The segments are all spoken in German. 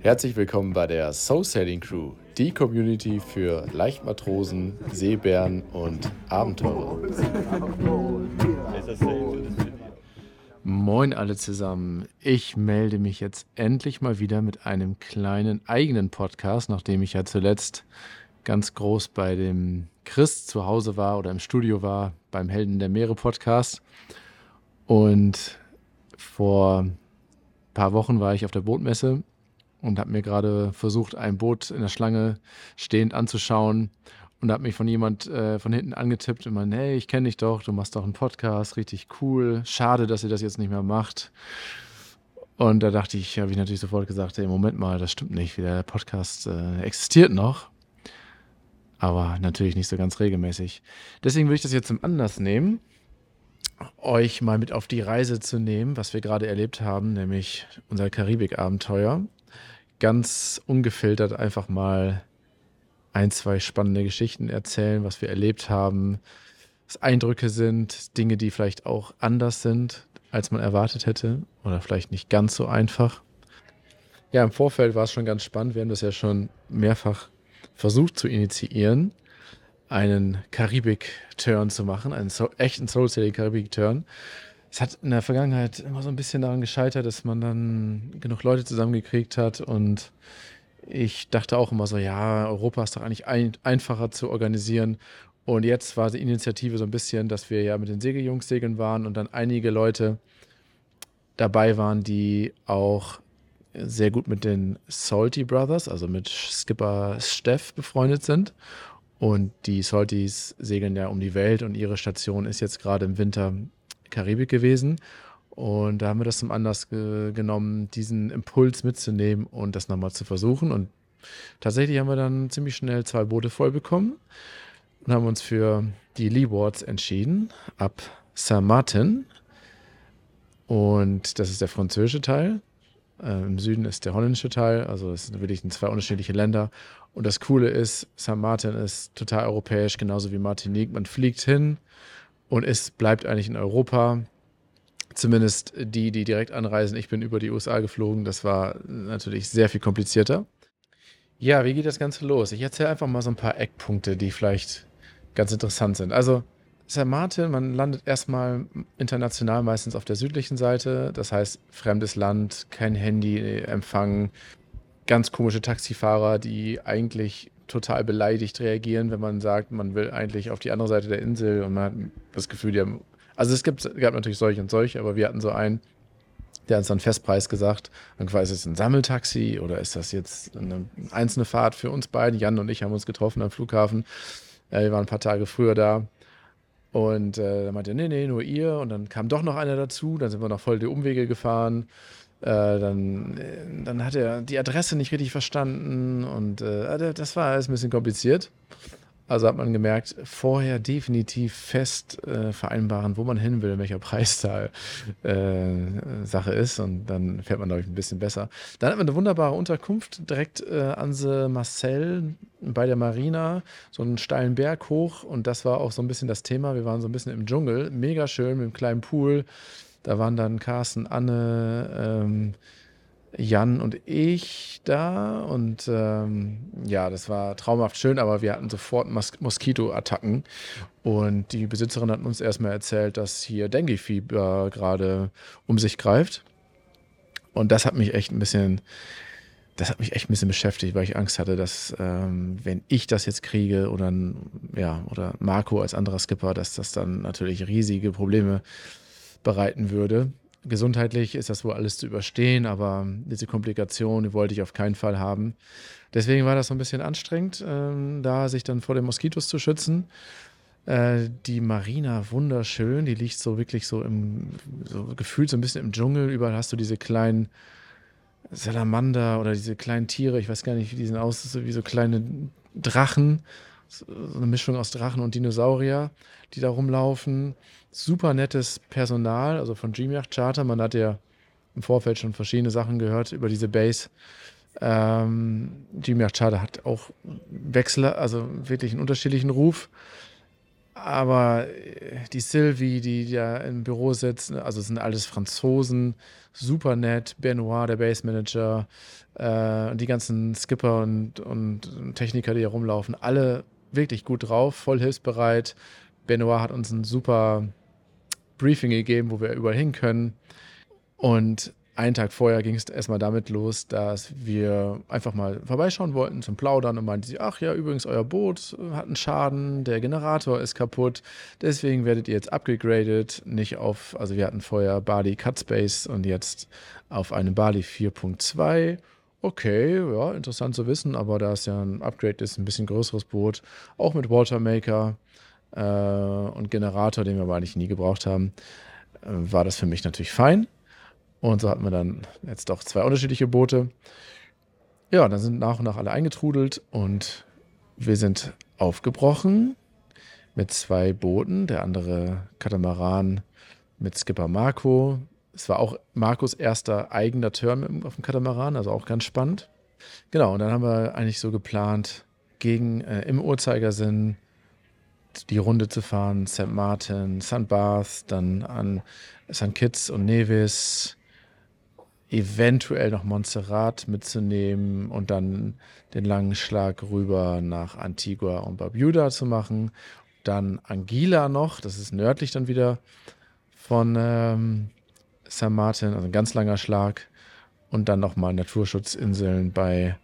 Herzlich willkommen bei der Soul Sailing Crew, die Community für Leichtmatrosen, Seebären und Abenteurer. Moin alle zusammen. Ich melde mich jetzt endlich mal wieder mit einem kleinen eigenen Podcast, nachdem ich ja zuletzt ganz groß bei dem Chris zu Hause war oder im Studio war beim Helden der Meere Podcast. Und vor ein paar Wochen war ich auf der Bootmesse und habe mir gerade versucht, ein Boot in der Schlange stehend anzuschauen und habe mich von jemand äh, von hinten angetippt und meinte, hey, ich kenne dich doch, du machst doch einen Podcast, richtig cool. Schade, dass ihr das jetzt nicht mehr macht. Und da dachte ich, habe ich natürlich sofort gesagt, hey, Moment mal, das stimmt nicht, der Podcast äh, existiert noch aber natürlich nicht so ganz regelmäßig. Deswegen würde ich das jetzt zum Anlass nehmen, euch mal mit auf die Reise zu nehmen, was wir gerade erlebt haben, nämlich unser Karibik-Abenteuer. Ganz ungefiltert einfach mal ein, zwei spannende Geschichten erzählen, was wir erlebt haben, was Eindrücke sind, Dinge, die vielleicht auch anders sind, als man erwartet hätte oder vielleicht nicht ganz so einfach. Ja, im Vorfeld war es schon ganz spannend. Wir haben das ja schon mehrfach versucht zu initiieren, einen Karibik-Turn zu machen, einen so echten Soul Sailing Karibik-Turn. Es hat in der Vergangenheit immer so ein bisschen daran gescheitert, dass man dann genug Leute zusammengekriegt hat und ich dachte auch immer so, ja, Europa ist doch eigentlich ein, einfacher zu organisieren. Und jetzt war die Initiative so ein bisschen, dass wir ja mit den Segeljungs segeln waren und dann einige Leute dabei waren, die auch sehr gut mit den Salty Brothers, also mit Skipper Steff befreundet sind. Und die Salties segeln ja um die Welt und ihre Station ist jetzt gerade im Winter Karibik gewesen. Und da haben wir das zum Anlass ge genommen, diesen Impuls mitzunehmen und das nochmal zu versuchen. Und tatsächlich haben wir dann ziemlich schnell zwei Boote voll bekommen und haben uns für die Leewards entschieden, ab Saint-Martin. Und das ist der französische Teil. Äh, Im Süden ist der holländische Teil, also es sind wirklich zwei unterschiedliche Länder. Und das Coole ist, St. Martin ist total europäisch, genauso wie Martinique. Man fliegt hin und es bleibt eigentlich in Europa. Zumindest die, die direkt anreisen. Ich bin über die USA geflogen. Das war natürlich sehr viel komplizierter. Ja, wie geht das Ganze los? Ich erzähle einfach mal so ein paar Eckpunkte, die vielleicht ganz interessant sind. Also, St. Martin, man landet erstmal international meistens auf der südlichen Seite. Das heißt, fremdes Land, kein Handyempfang, ganz komische Taxifahrer, die eigentlich total beleidigt reagieren, wenn man sagt, man will eigentlich auf die andere Seite der Insel und man hat das Gefühl, die haben. Also es gibt, gab natürlich solche und solche, aber wir hatten so einen, der hat uns dann Festpreis gesagt. Dann quasi ist es ein Sammeltaxi oder ist das jetzt eine einzelne Fahrt für uns beiden? Jan und ich haben uns getroffen am Flughafen. wir waren ein paar Tage früher da. Und äh, dann meinte er, nee, nee, nur ihr. Und dann kam doch noch einer dazu. Dann sind wir noch voll die Umwege gefahren. Äh, dann, äh, dann hat er die Adresse nicht richtig verstanden. Und äh, das war alles ein bisschen kompliziert. Also hat man gemerkt, vorher definitiv fest äh, vereinbaren, wo man hin will, welcher Preis da äh, Sache ist. Und dann fährt man, glaube ich, ein bisschen besser. Dann hat man eine wunderbare Unterkunft direkt äh, an Se Marcel bei der Marina, so einen steilen Berg hoch. Und das war auch so ein bisschen das Thema. Wir waren so ein bisschen im Dschungel, mega schön mit einem kleinen Pool. Da waren dann Carsten, Anne, ähm, Jan und ich da und ähm, ja, das war traumhaft schön, aber wir hatten sofort Mos Moskitoattacken. Und die Besitzerin hat uns erstmal erzählt, dass hier Dengue-Fieber gerade um sich greift. Und das hat mich echt ein bisschen, das hat mich echt ein bisschen beschäftigt, weil ich Angst hatte, dass ähm, wenn ich das jetzt kriege oder ja oder Marco als anderer Skipper, dass das dann natürlich riesige Probleme bereiten würde gesundheitlich ist das wohl alles zu überstehen, aber diese Komplikation, die wollte ich auf keinen Fall haben. Deswegen war das so ein bisschen anstrengend, ähm, da sich dann vor den Moskitos zu schützen. Äh, die Marina, wunderschön, die liegt so wirklich so im, so gefühlt so ein bisschen im Dschungel. Überall hast du diese kleinen Salamander oder diese kleinen Tiere, ich weiß gar nicht, wie die sind aus, wie so kleine Drachen so eine Mischung aus Drachen und Dinosaurier, die da rumlaufen. Super nettes Personal, also von Gmacht Charter. Man hat ja im Vorfeld schon verschiedene Sachen gehört über diese Base. Ähm, 'n Charter hat auch Wechsler, also wirklich einen unterschiedlichen Ruf. Aber äh, die Sylvie, die da im Büro sitzt, ne, also sind alles Franzosen, super nett. Benoit, der Base Manager, äh, die ganzen Skipper und, und Techniker, die hier rumlaufen, alle wirklich gut drauf, voll hilfsbereit. Benoit hat uns ein super Briefing gegeben, wo wir überall hin können. Und einen Tag vorher ging es erstmal damit los, dass wir einfach mal vorbeischauen wollten zum Plaudern und meinten sie, ach ja, übrigens, euer Boot hat einen Schaden, der Generator ist kaputt, deswegen werdet ihr jetzt upgegradet, nicht auf, also wir hatten vorher Bali Cut Space und jetzt auf eine Bali 4.2. Okay, ja, interessant zu wissen, aber da es ja ein Upgrade ist, ein bisschen größeres Boot, auch mit Watermaker äh, und Generator, den wir aber eigentlich nie gebraucht haben, äh, war das für mich natürlich fein. Und so hatten wir dann jetzt doch zwei unterschiedliche Boote. Ja, dann sind nach und nach alle eingetrudelt und wir sind aufgebrochen mit zwei Booten. Der andere Katamaran mit Skipper Marco. Es war auch Marcos erster eigener Turn auf dem Katamaran, also auch ganz spannend. Genau, und dann haben wir eigentlich so geplant, gegen äh, im Uhrzeigersinn die Runde zu fahren, St. Martin, St. Barth, dann an St. Kitts und Nevis, eventuell noch Montserrat mitzunehmen und dann den langen Schlag rüber nach Antigua und Barbuda zu machen. Dann Anguilla noch, das ist nördlich dann wieder von ähm, St. Martin, also ein ganz langer Schlag. Und dann nochmal Naturschutzinseln bei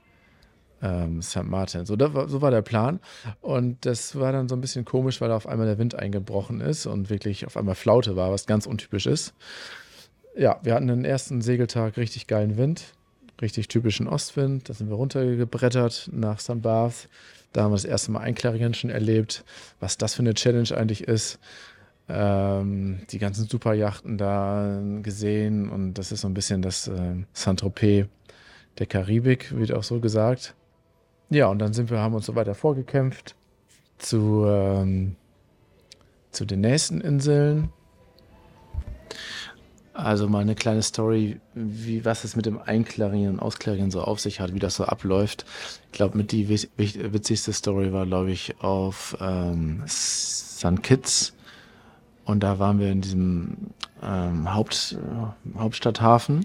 ähm, St. Martin. So, war, so war der Plan. Und das war dann so ein bisschen komisch, weil auf einmal der Wind eingebrochen ist und wirklich auf einmal Flaute war, was ganz untypisch ist ja, wir hatten den ersten Segeltag richtig geilen Wind, richtig typischen Ostwind. Da sind wir runtergebrettert nach St. Barth. Da haben wir das erste Mal Einklarigen schon erlebt, was das für eine Challenge eigentlich ist. Ähm, die ganzen Superjachten da gesehen und das ist so ein bisschen das äh, Saint-Tropez der Karibik, wird auch so gesagt. Ja, und dann sind wir, haben uns so weiter vorgekämpft zu, ähm, zu den nächsten Inseln. Also mal eine kleine Story, wie was es mit dem Einklarieren und Ausklarieren so auf sich hat, wie das so abläuft. Ich glaube, mit die witzigste Story war, glaube ich, auf ähm, St. Kitts. Und da waren wir in diesem ähm, Haupt, äh, Hauptstadthafen.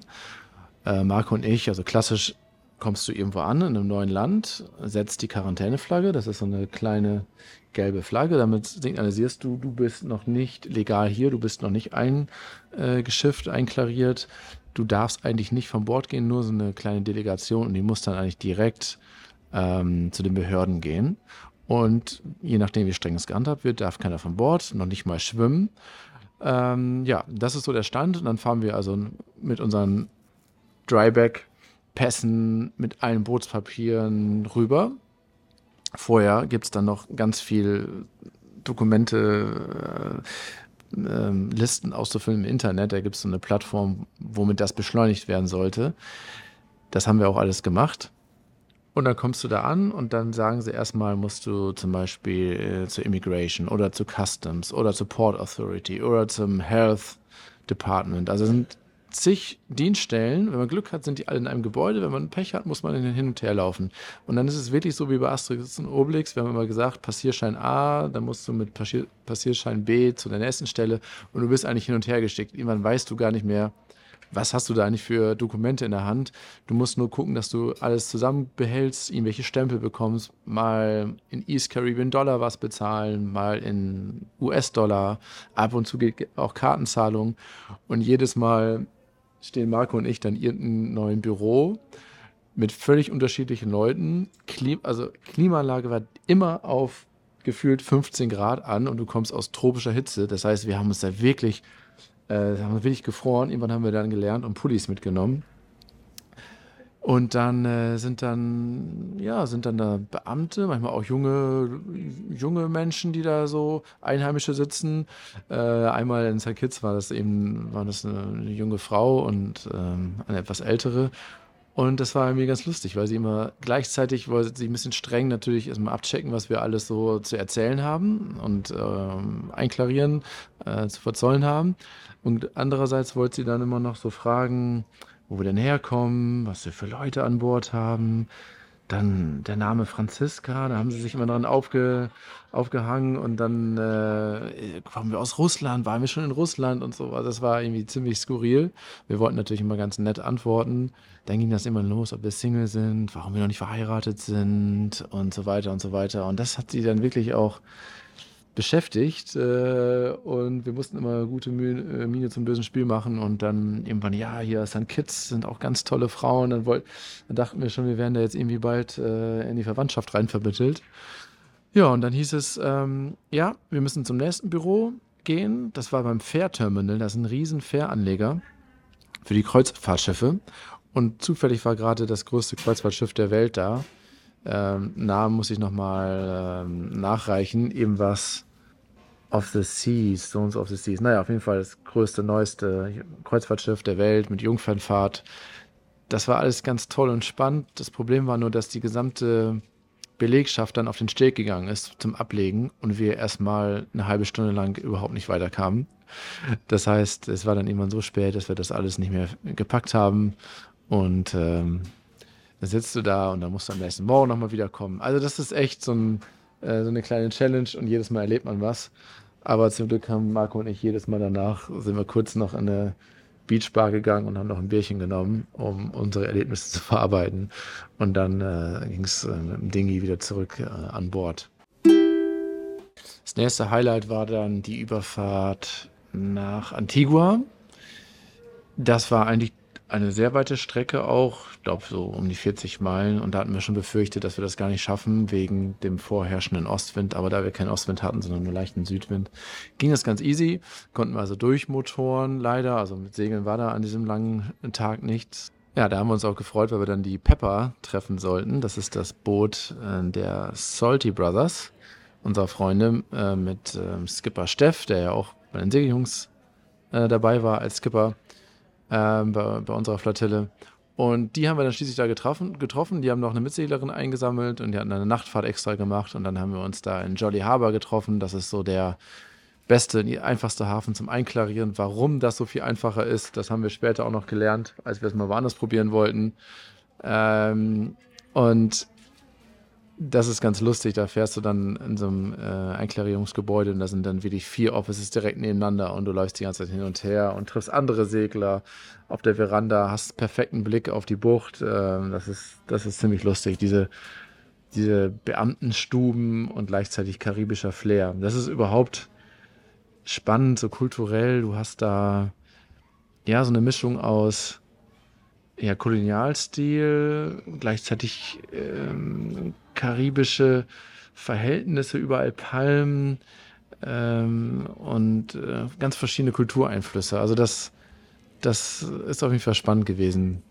Äh, Marco und ich, also klassisch kommst du irgendwo an in einem neuen Land, setzt die Quarantäneflagge, das ist so eine kleine gelbe Flagge. Damit signalisierst du, du bist noch nicht legal hier, du bist noch nicht eingeschifft, einklariert. Du darfst eigentlich nicht von Bord gehen, nur so eine kleine Delegation und die muss dann eigentlich direkt ähm, zu den Behörden gehen. Und je nachdem, wie streng es gehandhabt wird, darf keiner von Bord, noch nicht mal schwimmen. Ähm, ja, das ist so der Stand. Und dann fahren wir also mit unseren Dryback-Pässen, mit allen Bootspapieren rüber Vorher gibt es dann noch ganz viel Dokumente, äh, äh, Listen auszufüllen im Internet. Da gibt es so eine Plattform, womit das beschleunigt werden sollte. Das haben wir auch alles gemacht. Und dann kommst du da an und dann sagen sie erstmal, musst du zum Beispiel äh, zur Immigration oder zu Customs oder zur Port Authority oder zum Health Department. Also sind zig Dienststellen. Wenn man Glück hat, sind die alle in einem Gebäude. Wenn man Pech hat, muss man hin und her laufen. Und dann ist es wirklich so wie bei Asterix und Obelix. Wir haben immer gesagt, Passierschein A, dann musst du mit Passier Passierschein B zu der nächsten Stelle und du bist eigentlich hin und her geschickt. Irgendwann weißt du gar nicht mehr, was hast du da eigentlich für Dokumente in der Hand? Du musst nur gucken, dass du alles zusammen behältst, irgendwelche Stempel bekommst, mal in East Caribbean Dollar was bezahlen, mal in US-Dollar. Ab und zu geht auch Kartenzahlung. Und jedes Mal stehen Marco und ich dann in irgendeinem neuen Büro mit völlig unterschiedlichen Leuten. Klim also Klimaanlage war immer auf gefühlt 15 Grad an und du kommst aus tropischer Hitze. Das heißt, wir haben uns da wirklich, äh, haben wirklich gefroren. Irgendwann haben wir dann gelernt und Pullis mitgenommen. Und dann äh, sind dann, ja, sind dann da Beamte, manchmal auch junge, junge Menschen, die da so Einheimische sitzen. Äh, einmal in St. Kitts war das eben, war das eine, eine junge Frau und ähm, eine etwas ältere. Und das war mir ganz lustig, weil sie immer gleichzeitig wollte sie ein bisschen streng natürlich erstmal abchecken, was wir alles so zu erzählen haben und ähm, einklarieren, äh, zu verzollen haben. Und andererseits wollte sie dann immer noch so fragen, wo wir denn herkommen, was wir für Leute an Bord haben, dann der Name Franziska, da haben sie sich immer dran aufge, aufgehangen und dann äh, kommen wir aus Russland, waren wir schon in Russland und so. Also das war irgendwie ziemlich skurril. Wir wollten natürlich immer ganz nett antworten. Dann ging das immer los, ob wir Single sind, warum wir noch nicht verheiratet sind und so weiter und so weiter. Und das hat sie dann wirklich auch beschäftigt äh, und wir mussten immer gute Mühe, äh, Miene zum bösen Spiel machen und dann irgendwann, ja, hier St. Kids sind auch ganz tolle Frauen. Dann, wollt, dann dachten wir schon, wir werden da jetzt irgendwie bald äh, in die Verwandtschaft rein vermittelt. Ja, und dann hieß es, ähm, ja, wir müssen zum nächsten Büro gehen. Das war beim Fährterminal, das ist ein riesen Fähranleger für die Kreuzfahrtschiffe. Und zufällig war gerade das größte Kreuzfahrtschiff der Welt da. Ähm, Namen muss ich nochmal ähm, nachreichen. Eben was of the Seas, Zones of the Seas. Naja, auf jeden Fall das größte, neueste Kreuzfahrtschiff der Welt mit Jungfernfahrt. Das war alles ganz toll und spannend. Das Problem war nur, dass die gesamte Belegschaft dann auf den Steg gegangen ist zum Ablegen und wir erstmal eine halbe Stunde lang überhaupt nicht weiterkamen. Das heißt, es war dann irgendwann so spät, dass wir das alles nicht mehr gepackt haben und ähm, dann sitzt du da und dann musst du am nächsten Morgen nochmal wiederkommen. Also das ist echt so, ein, äh, so eine kleine Challenge und jedes Mal erlebt man was. Aber zum Glück haben Marco und ich jedes Mal danach, sind wir kurz noch in eine Beachbar gegangen und haben noch ein Bierchen genommen, um unsere Erlebnisse zu verarbeiten. Und dann äh, ging es äh, mit dem Dingi wieder zurück äh, an Bord. Das nächste Highlight war dann die Überfahrt nach Antigua. Das war eigentlich eine sehr weite Strecke auch, ich glaube so um die 40 Meilen. Und da hatten wir schon befürchtet, dass wir das gar nicht schaffen wegen dem vorherrschenden Ostwind. Aber da wir keinen Ostwind hatten, sondern nur leichten Südwind, ging das ganz easy. Konnten wir also durchmotoren leider. Also mit Segeln war da an diesem langen Tag nichts. Ja, da haben wir uns auch gefreut, weil wir dann die Pepper treffen sollten. Das ist das Boot äh, der Salty Brothers, unserer Freunde, äh, mit äh, Skipper Steff, der ja auch bei den Segeljungs äh, dabei war als Skipper ähm, bei, bei, unserer Flottille. Und die haben wir dann schließlich da getroffen, getroffen. Die haben noch eine Mitseglerin eingesammelt und die hatten eine Nachtfahrt extra gemacht. Und dann haben wir uns da in Jolly Harbor getroffen. Das ist so der beste, einfachste Hafen zum Einklarieren. Warum das so viel einfacher ist, das haben wir später auch noch gelernt, als wir es mal woanders probieren wollten. Ähm, und das ist ganz lustig. Da fährst du dann in so einem äh, Einklarierungsgebäude und da sind dann wirklich vier Offices direkt nebeneinander und du läufst die ganze Zeit hin und her und triffst andere Segler auf der Veranda, hast perfekten Blick auf die Bucht. Äh, das, ist, das ist ziemlich lustig. Diese, diese Beamtenstuben und gleichzeitig karibischer Flair. Das ist überhaupt spannend, so kulturell. Du hast da ja so eine Mischung aus ja, Kolonialstil, gleichzeitig ähm, karibische Verhältnisse, überall Palmen ähm, und äh, ganz verschiedene Kultureinflüsse. Also das, das ist auf jeden Fall spannend gewesen,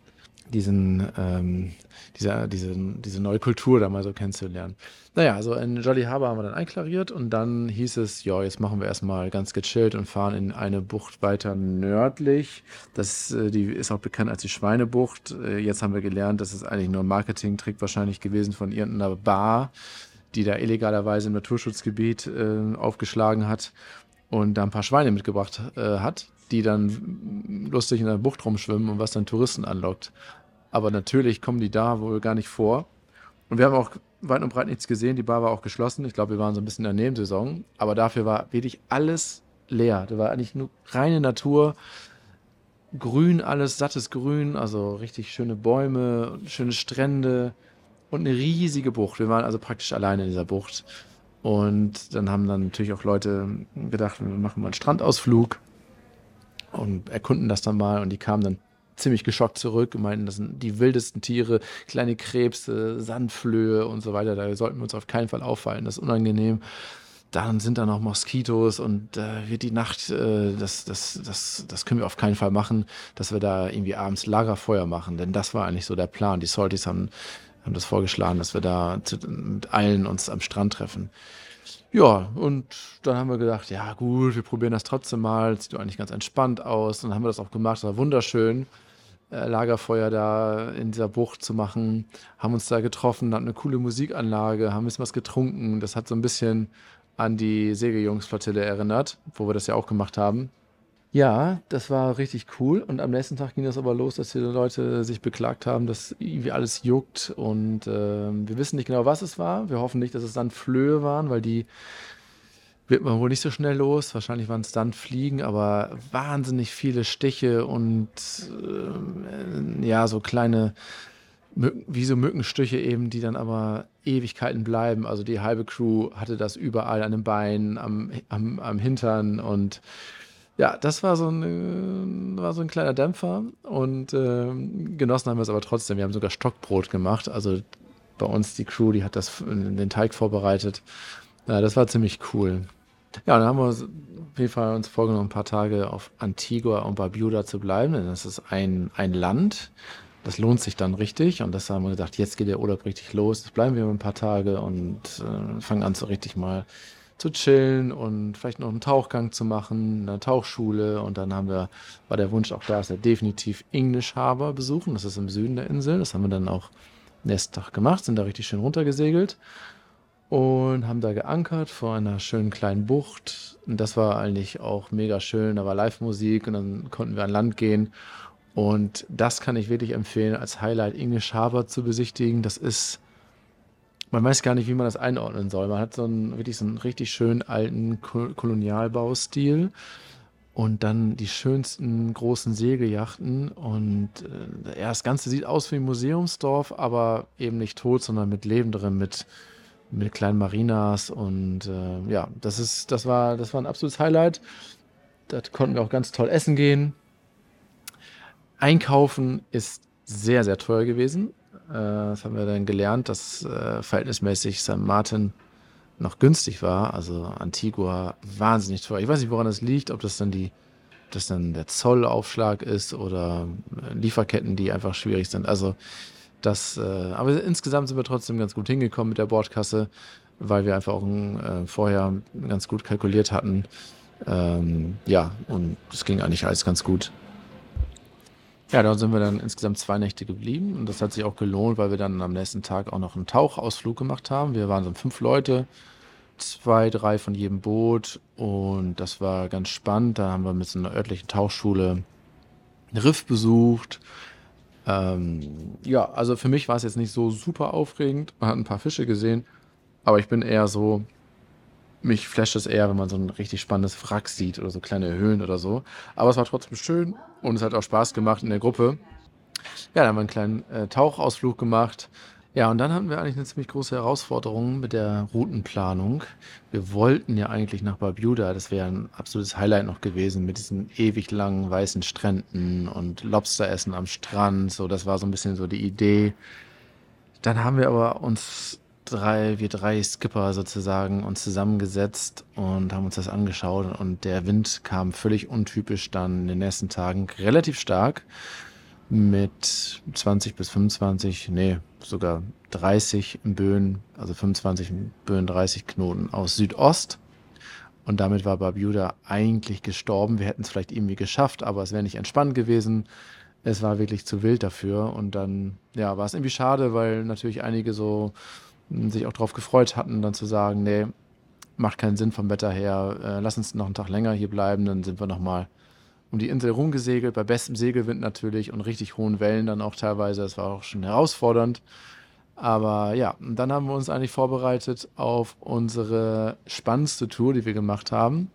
diesen, ähm, diese, diese, diese neue Kultur da mal so kennenzulernen. Naja, also in Jolly Harbor haben wir dann einklariert und dann hieß es, ja, jetzt machen wir erstmal ganz gechillt und fahren in eine Bucht weiter nördlich. Das, äh, die ist auch bekannt als die Schweinebucht. Äh, jetzt haben wir gelernt, das ist eigentlich nur ein Marketing-Trick wahrscheinlich gewesen von irgendeiner Bar, die da illegalerweise im Naturschutzgebiet äh, aufgeschlagen hat und da ein paar Schweine mitgebracht äh, hat, die dann lustig in der Bucht rumschwimmen und was dann Touristen anlockt. Aber natürlich kommen die da wohl gar nicht vor. Und wir haben auch weit und breit nichts gesehen. Die Bar war auch geschlossen. Ich glaube, wir waren so ein bisschen in der Nebensaison. Aber dafür war wirklich alles leer. Da war eigentlich nur reine Natur. Grün, alles sattes Grün. Also richtig schöne Bäume, schöne Strände und eine riesige Bucht. Wir waren also praktisch alleine in dieser Bucht. Und dann haben dann natürlich auch Leute gedacht, wir machen mal einen Strandausflug und erkunden das dann mal. Und die kamen dann ziemlich geschockt zurück und meinten, das sind die wildesten Tiere, kleine Krebse, Sandflöhe und so weiter. Da sollten wir uns auf keinen Fall auffallen. Das ist unangenehm. Dann sind da noch Moskitos und äh, wird die Nacht, äh, das, das, das, das können wir auf keinen Fall machen, dass wir da irgendwie abends Lagerfeuer machen. Denn das war eigentlich so der Plan. Die Salties haben, haben das vorgeschlagen, dass wir da zu, mit allen uns am Strand treffen. Ja, und dann haben wir gedacht, ja gut, wir probieren das trotzdem mal. Sieht doch eigentlich ganz entspannt aus. Und dann haben wir das auch gemacht. Das war wunderschön. Äh, Lagerfeuer da in dieser Bucht zu machen. Haben uns da getroffen, hatten eine coole Musikanlage, haben ein bisschen was getrunken. Das hat so ein bisschen an die Segeljungsflottille erinnert, wo wir das ja auch gemacht haben. Ja, das war richtig cool. Und am nächsten Tag ging das aber los, dass die Leute sich beklagt haben, dass irgendwie alles juckt. Und ähm, wir wissen nicht genau, was es war. Wir hoffen nicht, dass es dann Flöhe waren, weil die wird man wohl nicht so schnell los. Wahrscheinlich waren es dann Fliegen, aber wahnsinnig viele Stiche und äh, ja, so kleine, Mücken, wie so Mückenstiche eben, die dann aber Ewigkeiten bleiben. Also die halbe Crew hatte das überall an den Beinen, am, am, am Hintern und ja, das war so ein, war so ein kleiner Dämpfer und äh, genossen haben wir es aber trotzdem. Wir haben sogar Stockbrot gemacht. Also bei uns die Crew, die hat das den Teig vorbereitet. Ja, das war ziemlich cool. Ja, dann haben wir auf jeden Fall uns vorgenommen, ein paar Tage auf Antigua und Barbuda zu bleiben, denn das ist ein, ein Land. Das lohnt sich dann richtig und das haben wir gesagt, jetzt geht der Urlaub richtig los. Jetzt bleiben wir ein paar Tage und äh, fangen an so richtig mal zu chillen und vielleicht noch einen Tauchgang zu machen, eine Tauchschule. Und dann haben wir, war der Wunsch auch da, dass wir definitiv English Harbor besuchen. Das ist im Süden der Insel. Das haben wir dann auch nächsten Tag gemacht, sind da richtig schön runtergesegelt und haben da geankert vor einer schönen kleinen Bucht. Und das war eigentlich auch mega schön. Da war Live-Musik und dann konnten wir an Land gehen. Und das kann ich wirklich empfehlen, als Highlight English Harbor zu besichtigen. Das ist man weiß gar nicht, wie man das einordnen soll. Man hat so einen wirklich so einen richtig schönen alten Kolonialbaustil und dann die schönsten großen Segelyachten und äh, ja, das Ganze sieht aus wie ein Museumsdorf, aber eben nicht tot, sondern mit Leben drin, mit mit kleinen Marinas und äh, ja, das ist, das war, das war ein absolutes Highlight. Da konnten wir auch ganz toll essen gehen. Einkaufen ist sehr, sehr teuer gewesen. Äh, das haben wir dann gelernt, dass äh, verhältnismäßig St. Martin noch günstig war. Also Antigua wahnsinnig teuer. Ich weiß nicht, woran das liegt, ob das dann die, das dann der Zollaufschlag ist oder äh, Lieferketten, die einfach schwierig sind. Also das, aber insgesamt sind wir trotzdem ganz gut hingekommen mit der Bordkasse, weil wir einfach auch ein, vorher ganz gut kalkuliert hatten. Ähm, ja, und es ging eigentlich alles ganz gut. Ja, da sind wir dann insgesamt zwei Nächte geblieben und das hat sich auch gelohnt, weil wir dann am nächsten Tag auch noch einen Tauchausflug gemacht haben. Wir waren so fünf Leute, zwei, drei von jedem Boot und das war ganz spannend. Da haben wir mit so einer örtlichen Tauchschule einen Riff besucht. Ähm, ja, also für mich war es jetzt nicht so super aufregend. Man hat ein paar Fische gesehen, aber ich bin eher so, mich flasht es eher, wenn man so ein richtig spannendes Wrack sieht oder so kleine Höhlen oder so. Aber es war trotzdem schön und es hat auch Spaß gemacht in der Gruppe. Ja, dann haben wir einen kleinen äh, Tauchausflug gemacht. Ja, und dann hatten wir eigentlich eine ziemlich große Herausforderung mit der Routenplanung. Wir wollten ja eigentlich nach Barbuda, das wäre ein absolutes Highlight noch gewesen, mit diesen ewig langen weißen Stränden und Lobsteressen am Strand. So, das war so ein bisschen so die Idee. Dann haben wir aber uns drei, wir drei Skipper sozusagen uns zusammengesetzt und haben uns das angeschaut und der Wind kam völlig untypisch dann in den nächsten Tagen relativ stark mit 20 bis 25, nee, sogar 30 Böen, also 25 Böen, 30 Knoten aus Südost. Und damit war Barbuda eigentlich gestorben. Wir hätten es vielleicht irgendwie geschafft, aber es wäre nicht entspannt gewesen. Es war wirklich zu wild dafür. Und dann, ja, war es irgendwie schade, weil natürlich einige so sich auch darauf gefreut hatten, dann zu sagen, nee, macht keinen Sinn vom Wetter her, äh, lass uns noch einen Tag länger hier bleiben, dann sind wir nochmal um die Insel rumgesegelt, bei bestem Segelwind natürlich und richtig hohen Wellen dann auch teilweise. Das war auch schon herausfordernd. Aber ja, dann haben wir uns eigentlich vorbereitet auf unsere spannendste Tour, die wir gemacht haben,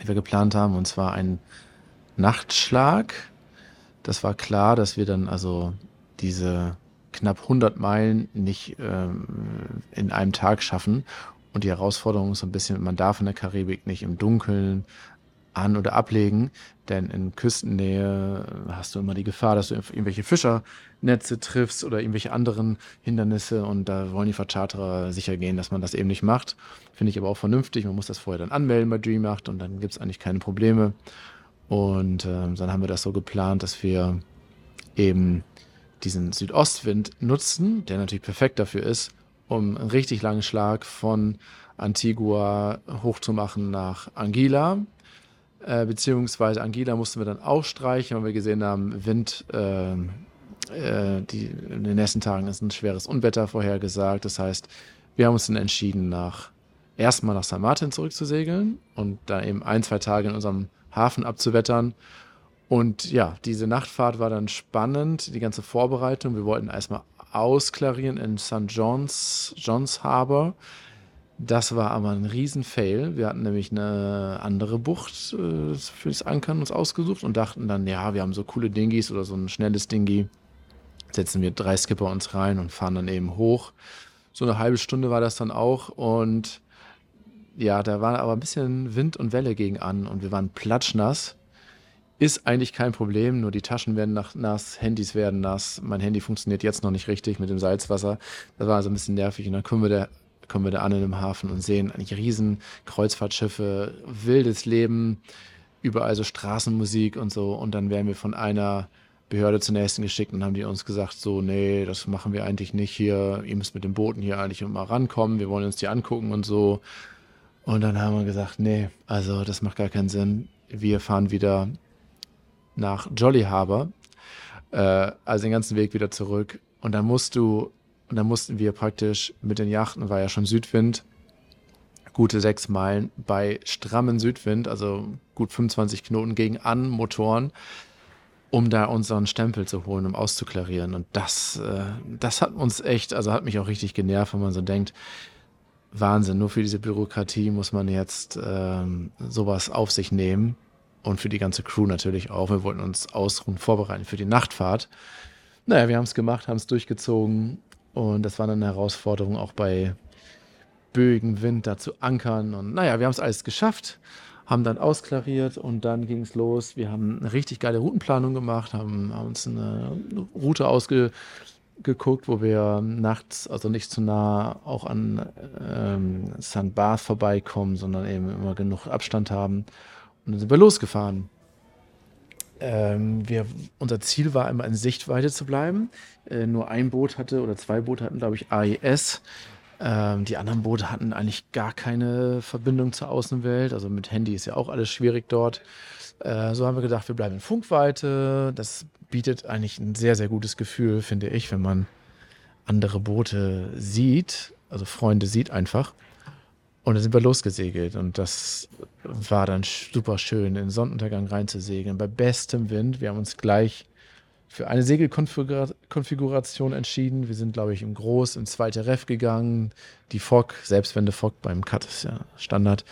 die wir geplant haben, und zwar ein Nachtschlag. Das war klar, dass wir dann also diese knapp 100 Meilen nicht ähm, in einem Tag schaffen. Und die Herausforderung ist so ein bisschen, man darf in der Karibik nicht im Dunkeln an- oder ablegen, denn in Küstennähe hast du immer die Gefahr, dass du irgendwelche Fischernetze triffst oder irgendwelche anderen Hindernisse und da wollen die Vercharterer sicher gehen, dass man das eben nicht macht. Finde ich aber auch vernünftig. Man muss das vorher dann anmelden bei DreamYacht und dann gibt es eigentlich keine Probleme. Und äh, dann haben wir das so geplant, dass wir eben diesen Südostwind nutzen, der natürlich perfekt dafür ist, um einen richtig langen Schlag von Antigua hochzumachen nach Anguilla. Äh, beziehungsweise Anguilla mussten wir dann auch streichen, weil wir gesehen haben, Wind, äh, äh, die, in den nächsten Tagen ist ein schweres Unwetter vorhergesagt. Das heißt, wir haben uns dann entschieden, nach erstmal nach San Martin zurückzusegeln und da eben ein, zwei Tage in unserem Hafen abzuwettern. Und ja, diese Nachtfahrt war dann spannend, die ganze Vorbereitung. Wir wollten erstmal ausklarieren in St. John's, John's Harbor. Das war aber ein Riesenfail. Wir hatten nämlich eine andere Bucht äh, fürs Ankern uns ausgesucht und dachten dann, ja, wir haben so coole Dinghies oder so ein schnelles Dinghy. Setzen wir drei Skipper uns rein und fahren dann eben hoch. So eine halbe Stunde war das dann auch und ja, da war aber ein bisschen Wind und Welle gegen an und wir waren platschnass. Ist eigentlich kein Problem, nur die Taschen werden nass, Handys werden nass. Mein Handy funktioniert jetzt noch nicht richtig mit dem Salzwasser. Das war also ein bisschen nervig und dann kommen wir da, kommen wir da an in dem Hafen und sehen eigentlich riesen Kreuzfahrtschiffe, wildes Leben, überall so Straßenmusik und so und dann werden wir von einer Behörde zur nächsten geschickt und haben die uns gesagt, so, nee, das machen wir eigentlich nicht hier, ihr müsst mit den Booten hier eigentlich mal rankommen, wir wollen uns die angucken und so. Und dann haben wir gesagt, nee, also das macht gar keinen Sinn. Wir fahren wieder nach Jolly Harbor, äh, also den ganzen Weg wieder zurück. Und dann musst du, und dann mussten wir praktisch mit den Yachten, war ja schon Südwind, gute sechs Meilen bei strammen Südwind, also gut 25 Knoten gegen an Motoren, um da unseren Stempel zu holen, um auszuklarieren. Und das, äh, das hat uns echt, also hat mich auch richtig genervt, wenn man so denkt, Wahnsinn, nur für diese Bürokratie muss man jetzt ähm, sowas auf sich nehmen und für die ganze Crew natürlich auch. Wir wollten uns ausruhen, vorbereiten für die Nachtfahrt. Naja, wir haben es gemacht, haben es durchgezogen und das war dann eine Herausforderung auch bei böigem Wind da zu ankern. Und naja, wir haben es alles geschafft, haben dann ausklariert und dann ging es los. Wir haben eine richtig geile Routenplanung gemacht, haben, haben uns eine Route ausgeguckt, wo wir nachts, also nicht zu nah auch an ähm, St. Barth vorbeikommen, sondern eben immer genug Abstand haben und dann sind wir losgefahren. Ähm, wir, unser Ziel war immer in Sichtweite zu bleiben. Äh, nur ein Boot hatte oder zwei Boote hatten, glaube ich, AES. Ähm, die anderen Boote hatten eigentlich gar keine Verbindung zur Außenwelt. Also mit Handy ist ja auch alles schwierig dort. Äh, so haben wir gedacht, wir bleiben in Funkweite. Das bietet eigentlich ein sehr, sehr gutes Gefühl, finde ich, wenn man andere Boote sieht, also Freunde sieht einfach. Und dann sind wir losgesegelt und das war dann super schön, in den Sonnenuntergang reinzusegeln. Bei bestem Wind. Wir haben uns gleich für eine Segelkonfiguration entschieden. Wir sind, glaube ich, im Groß, im zweiten Ref gegangen. Die Fock, Selbstwende Fock beim Cut ist ja Standard,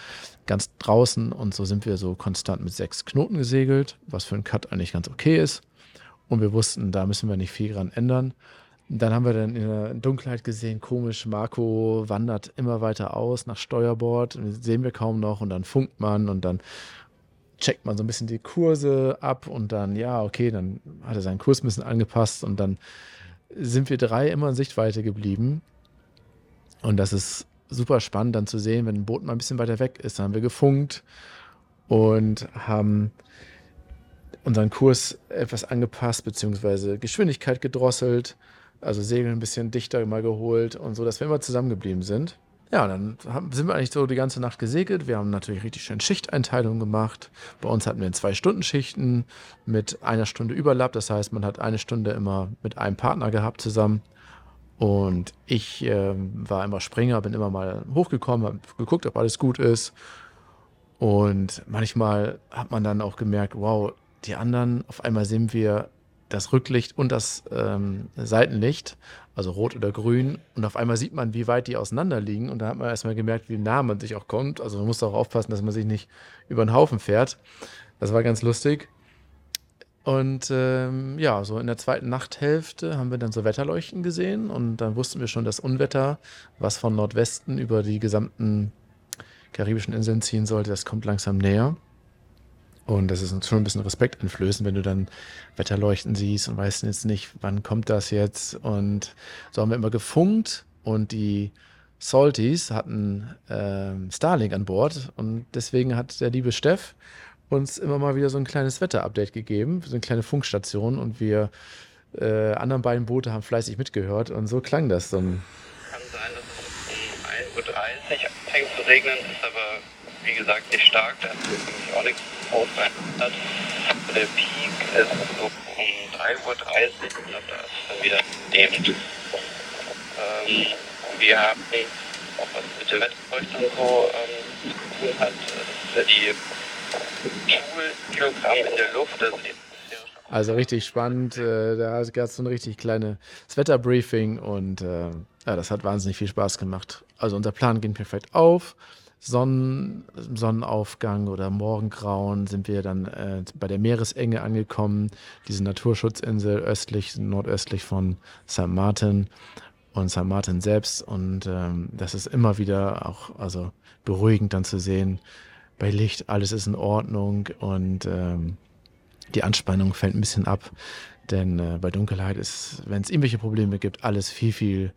ganz draußen. Und so sind wir so konstant mit sechs Knoten gesegelt, was für einen Cut eigentlich ganz okay ist. Und wir wussten, da müssen wir nicht viel dran ändern. Dann haben wir dann in der Dunkelheit gesehen, komisch, Marco wandert immer weiter aus nach Steuerbord. sehen wir kaum noch und dann funkt man und dann checkt man so ein bisschen die Kurse ab und dann, ja, okay, dann hat er seinen Kurs ein bisschen angepasst und dann sind wir drei immer in Sichtweite geblieben. Und das ist super spannend dann zu sehen, wenn ein Boot mal ein bisschen weiter weg ist. Dann haben wir gefunkt und haben unseren Kurs etwas angepasst, beziehungsweise Geschwindigkeit gedrosselt also Segel ein bisschen dichter mal geholt und so, dass wir immer zusammengeblieben sind. Ja, dann sind wir eigentlich so die ganze Nacht gesegelt. Wir haben natürlich richtig schön Schichteinteilung gemacht. Bei uns hatten wir zwei Stunden Schichten mit einer Stunde Überlapp. Das heißt, man hat eine Stunde immer mit einem Partner gehabt zusammen. Und ich äh, war immer Springer, bin immer mal hochgekommen, habe geguckt, ob alles gut ist. Und manchmal hat man dann auch gemerkt, wow, die anderen, auf einmal sehen wir das Rücklicht und das ähm, Seitenlicht, also rot oder grün. Und auf einmal sieht man, wie weit die auseinander liegen. Und da hat man erstmal gemerkt, wie nah man sich auch kommt. Also man muss auch aufpassen, dass man sich nicht über den Haufen fährt. Das war ganz lustig. Und ähm, ja, so in der zweiten Nachthälfte haben wir dann so Wetterleuchten gesehen. Und dann wussten wir schon, dass Unwetter, was von Nordwesten über die gesamten karibischen Inseln ziehen sollte, das kommt langsam näher. Und das ist schon ein bisschen respekteinflößend, wenn du dann Wetterleuchten siehst und weißt jetzt nicht, wann kommt das jetzt. Und so haben wir immer gefunkt und die Salties hatten äh, Starlink an Bord und deswegen hat der liebe Steff uns immer mal wieder so ein kleines Wetterupdate gegeben, so eine kleine Funkstation und wir äh, anderen beiden Boote haben fleißig mitgehört und so klang das dann. Kann sein, dass es um 1.30 Uhr fängt zu regnen, ist aber wie gesagt nicht stark, da hat eigentlich auch nichts hat. Der Peak ist so um 3.30 Uhr, glaube, da ist dann wieder dämmt. Ähm, wir haben auch was mit der Wetterleuchte und so ähm, zu tun hat, das ist ja die Joule-Kilogramm in der Luft. Also, die also richtig spannend. Äh, da gab es so ein richtig kleines Wetterbriefing und äh, ja, das hat wahnsinnig viel Spaß gemacht. Also unser Plan ging perfekt auf. Sonnen, Sonnenaufgang oder Morgengrauen sind wir dann äh, bei der Meeresenge angekommen, diese Naturschutzinsel östlich, nordöstlich von St. Martin und St. Martin selbst. Und ähm, das ist immer wieder auch also beruhigend dann zu sehen, bei Licht alles ist in Ordnung und ähm, die Anspannung fällt ein bisschen ab. Denn äh, bei Dunkelheit ist, wenn es irgendwelche Probleme gibt, alles viel, viel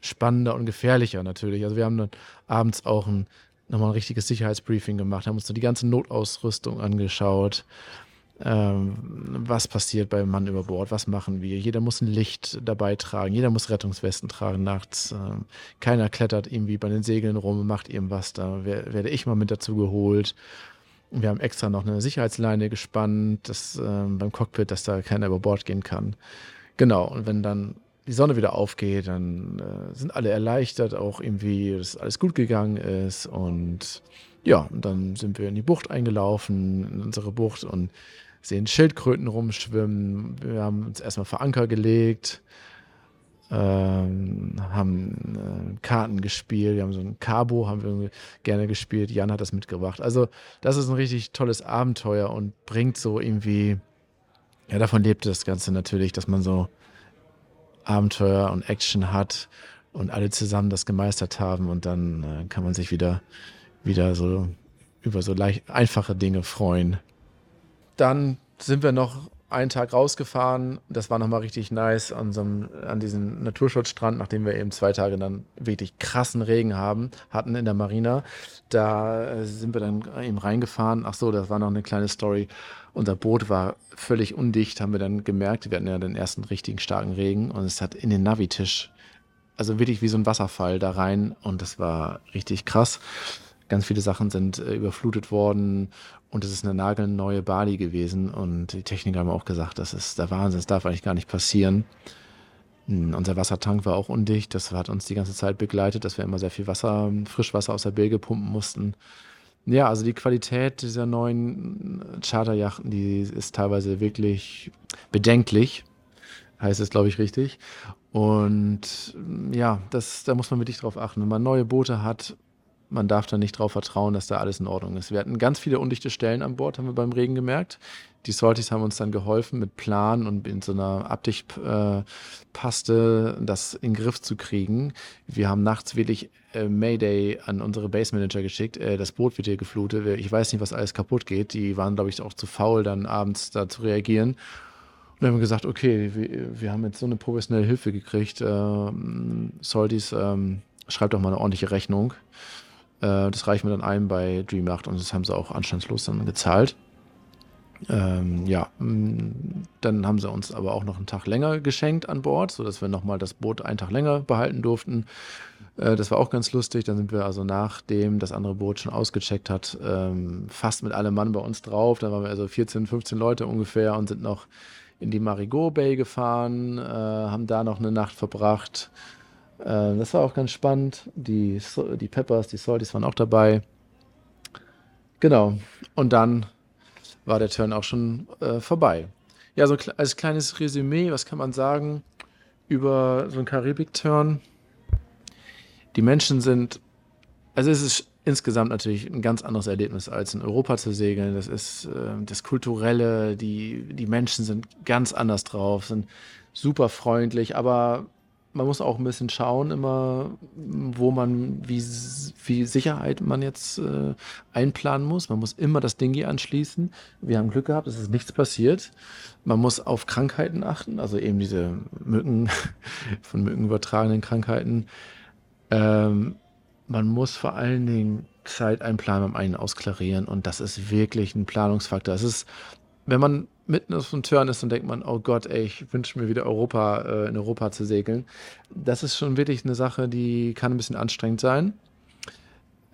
spannender und gefährlicher natürlich. Also wir haben dann abends auch ein nochmal ein richtiges Sicherheitsbriefing gemacht, haben uns so die ganze Notausrüstung angeschaut. Ähm, was passiert beim Mann über Bord? Was machen wir? Jeder muss ein Licht dabei tragen, jeder muss Rettungswesten tragen nachts. Ähm, keiner klettert irgendwie bei den Segeln rum, macht irgendwas. Da werde ich mal mit dazu geholt. Wir haben extra noch eine Sicherheitsleine gespannt, dass, ähm, beim Cockpit, dass da keiner über Bord gehen kann. Genau, und wenn dann die Sonne wieder aufgeht, dann äh, sind alle erleichtert, auch irgendwie, dass alles gut gegangen ist. Und ja, und dann sind wir in die Bucht eingelaufen, in unsere Bucht und sehen Schildkröten rumschwimmen. Wir haben uns erstmal vor Anker gelegt, ähm, haben äh, Karten gespielt, wir haben so ein Cabo, haben wir gerne gespielt. Jan hat das mitgebracht. Also, das ist ein richtig tolles Abenteuer und bringt so irgendwie, ja, davon lebt das Ganze natürlich, dass man so Abenteuer und Action hat und alle zusammen das gemeistert haben und dann äh, kann man sich wieder, wieder so über so leicht, einfache Dinge freuen. Dann sind wir noch einen Tag rausgefahren. Das war nochmal richtig nice an, so einem, an diesem Naturschutzstrand, nachdem wir eben zwei Tage dann wirklich krassen Regen haben, hatten in der Marina. Da äh, sind wir dann eben reingefahren. Ach so, das war noch eine kleine Story. Unser Boot war völlig undicht, haben wir dann gemerkt. Wir hatten ja den ersten richtigen starken Regen und es hat in den Navitisch, also wirklich wie so ein Wasserfall da rein und das war richtig krass. Ganz viele Sachen sind äh, überflutet worden und es ist eine nagelneue Bali gewesen und die Techniker haben auch gesagt, das ist der Wahnsinn, das darf eigentlich gar nicht passieren. Hm, unser Wassertank war auch undicht, das hat uns die ganze Zeit begleitet, dass wir immer sehr viel Wasser, Frischwasser aus der Bilge pumpen mussten. Ja, also die Qualität dieser neuen Charterjachten, die ist teilweise wirklich bedenklich, heißt es, glaube ich, richtig. Und ja, das, da muss man wirklich drauf achten. Wenn man neue Boote hat, man darf da nicht darauf vertrauen, dass da alles in Ordnung ist. Wir hatten ganz viele undichte Stellen an Bord, haben wir beim Regen gemerkt. Die Salties haben uns dann geholfen, mit Plan und in so einer Abdichtpaste das in den Griff zu kriegen. Wir haben nachts wirklich äh, Mayday an unsere Base Manager geschickt. Äh, das Boot wird hier geflutet. Ich weiß nicht, was alles kaputt geht. Die waren, glaube ich, auch zu faul, dann abends da zu reagieren. Und dann haben wir gesagt, okay, wir, wir haben jetzt so eine professionelle Hilfe gekriegt. Ähm, Salties, ähm, schreibt doch mal eine ordentliche Rechnung. Äh, das reichen wir dann ein bei Dream8 und das haben sie auch anstandslos dann gezahlt. Ähm, ja, mm, dann haben sie uns aber auch noch einen Tag länger geschenkt an Bord, sodass wir nochmal das Boot einen Tag länger behalten durften. Äh, das war auch ganz lustig. Dann sind wir also nachdem das andere Boot schon ausgecheckt hat, ähm, fast mit allem Mann bei uns drauf. Da waren wir also 14, 15 Leute ungefähr und sind noch in die Marigot Bay gefahren, äh, haben da noch eine Nacht verbracht. Äh, das war auch ganz spannend. Die, die Peppers, die Salties waren auch dabei. Genau. Und dann war der Turn auch schon äh, vorbei. Ja, so als kleines Resümee, was kann man sagen über so einen Karibik-Turn? Die Menschen sind, also es ist insgesamt natürlich ein ganz anderes Erlebnis als in Europa zu segeln. Das ist äh, das Kulturelle, die, die Menschen sind ganz anders drauf, sind super freundlich, aber man muss auch ein bisschen schauen, immer, wo man, wie viel Sicherheit man jetzt äh, einplanen muss. Man muss immer das Ding hier anschließen. Wir haben Glück gehabt, es ist nichts passiert. Man muss auf Krankheiten achten, also eben diese Mücken, von Mücken übertragenen Krankheiten. Ähm, man muss vor allen Dingen Zeit einplanen beim einen ausklarieren und das ist wirklich ein Planungsfaktor. Es ist, wenn man mitten auf dem Turn ist und denkt man, oh Gott, ey, ich wünsche mir wieder Europa, äh, in Europa zu segeln. Das ist schon wirklich eine Sache, die kann ein bisschen anstrengend sein.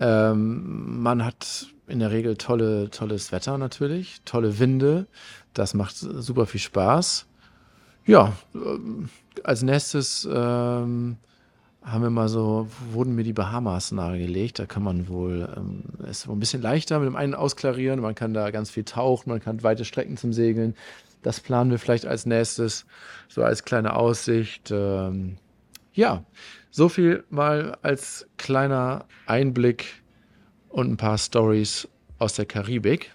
Ähm, man hat in der Regel tolle, tolles Wetter natürlich, tolle Winde. Das macht super viel Spaß. Ja, ähm, als nächstes ähm, haben wir mal so, wurden mir die Bahamas nahegelegt. Da kann man wohl, ähm, ist so ein bisschen leichter mit dem einen ausklarieren. Man kann da ganz viel tauchen, man kann weite Strecken zum Segeln. Das planen wir vielleicht als nächstes, so als kleine Aussicht. Ähm, ja, so viel mal als kleiner Einblick und ein paar Stories aus der Karibik.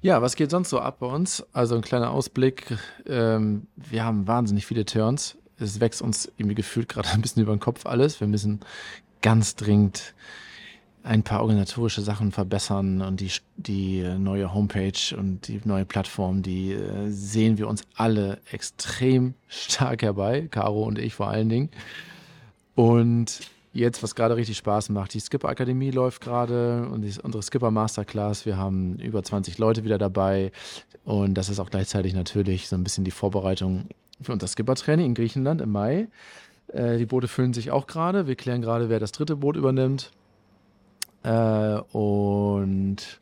Ja, was geht sonst so ab bei uns? Also ein kleiner Ausblick. Ähm, wir haben wahnsinnig viele Turns. Es wächst uns irgendwie gefühlt gerade ein bisschen über den Kopf alles. Wir müssen ganz dringend ein paar organisatorische Sachen verbessern und die, die neue Homepage und die neue Plattform, die äh, sehen wir uns alle extrem stark herbei, Caro und ich vor allen Dingen. Und jetzt, was gerade richtig Spaß macht. Die Skipper Akademie läuft gerade und die, unsere Skipper Masterclass. Wir haben über 20 Leute wieder dabei und das ist auch gleichzeitig natürlich so ein bisschen die Vorbereitung für unser Skipper-Training in Griechenland im Mai. Äh, die Boote füllen sich auch gerade. Wir klären gerade, wer das dritte Boot übernimmt. Äh, und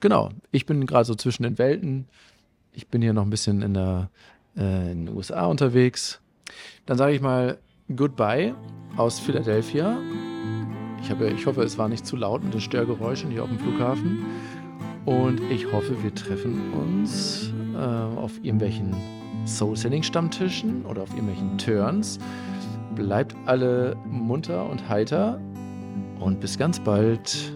genau, ich bin gerade so zwischen den Welten. Ich bin hier noch ein bisschen in, der, äh, in den USA unterwegs. Dann sage ich mal Goodbye aus Philadelphia. Ich, habe, ich hoffe, es war nicht zu laut mit den Störgeräuschen hier auf dem Flughafen. Und ich hoffe, wir treffen uns äh, auf irgendwelchen Soul-Sending-Stammtischen oder auf irgendwelchen Turns. Bleibt alle munter und heiter und bis ganz bald.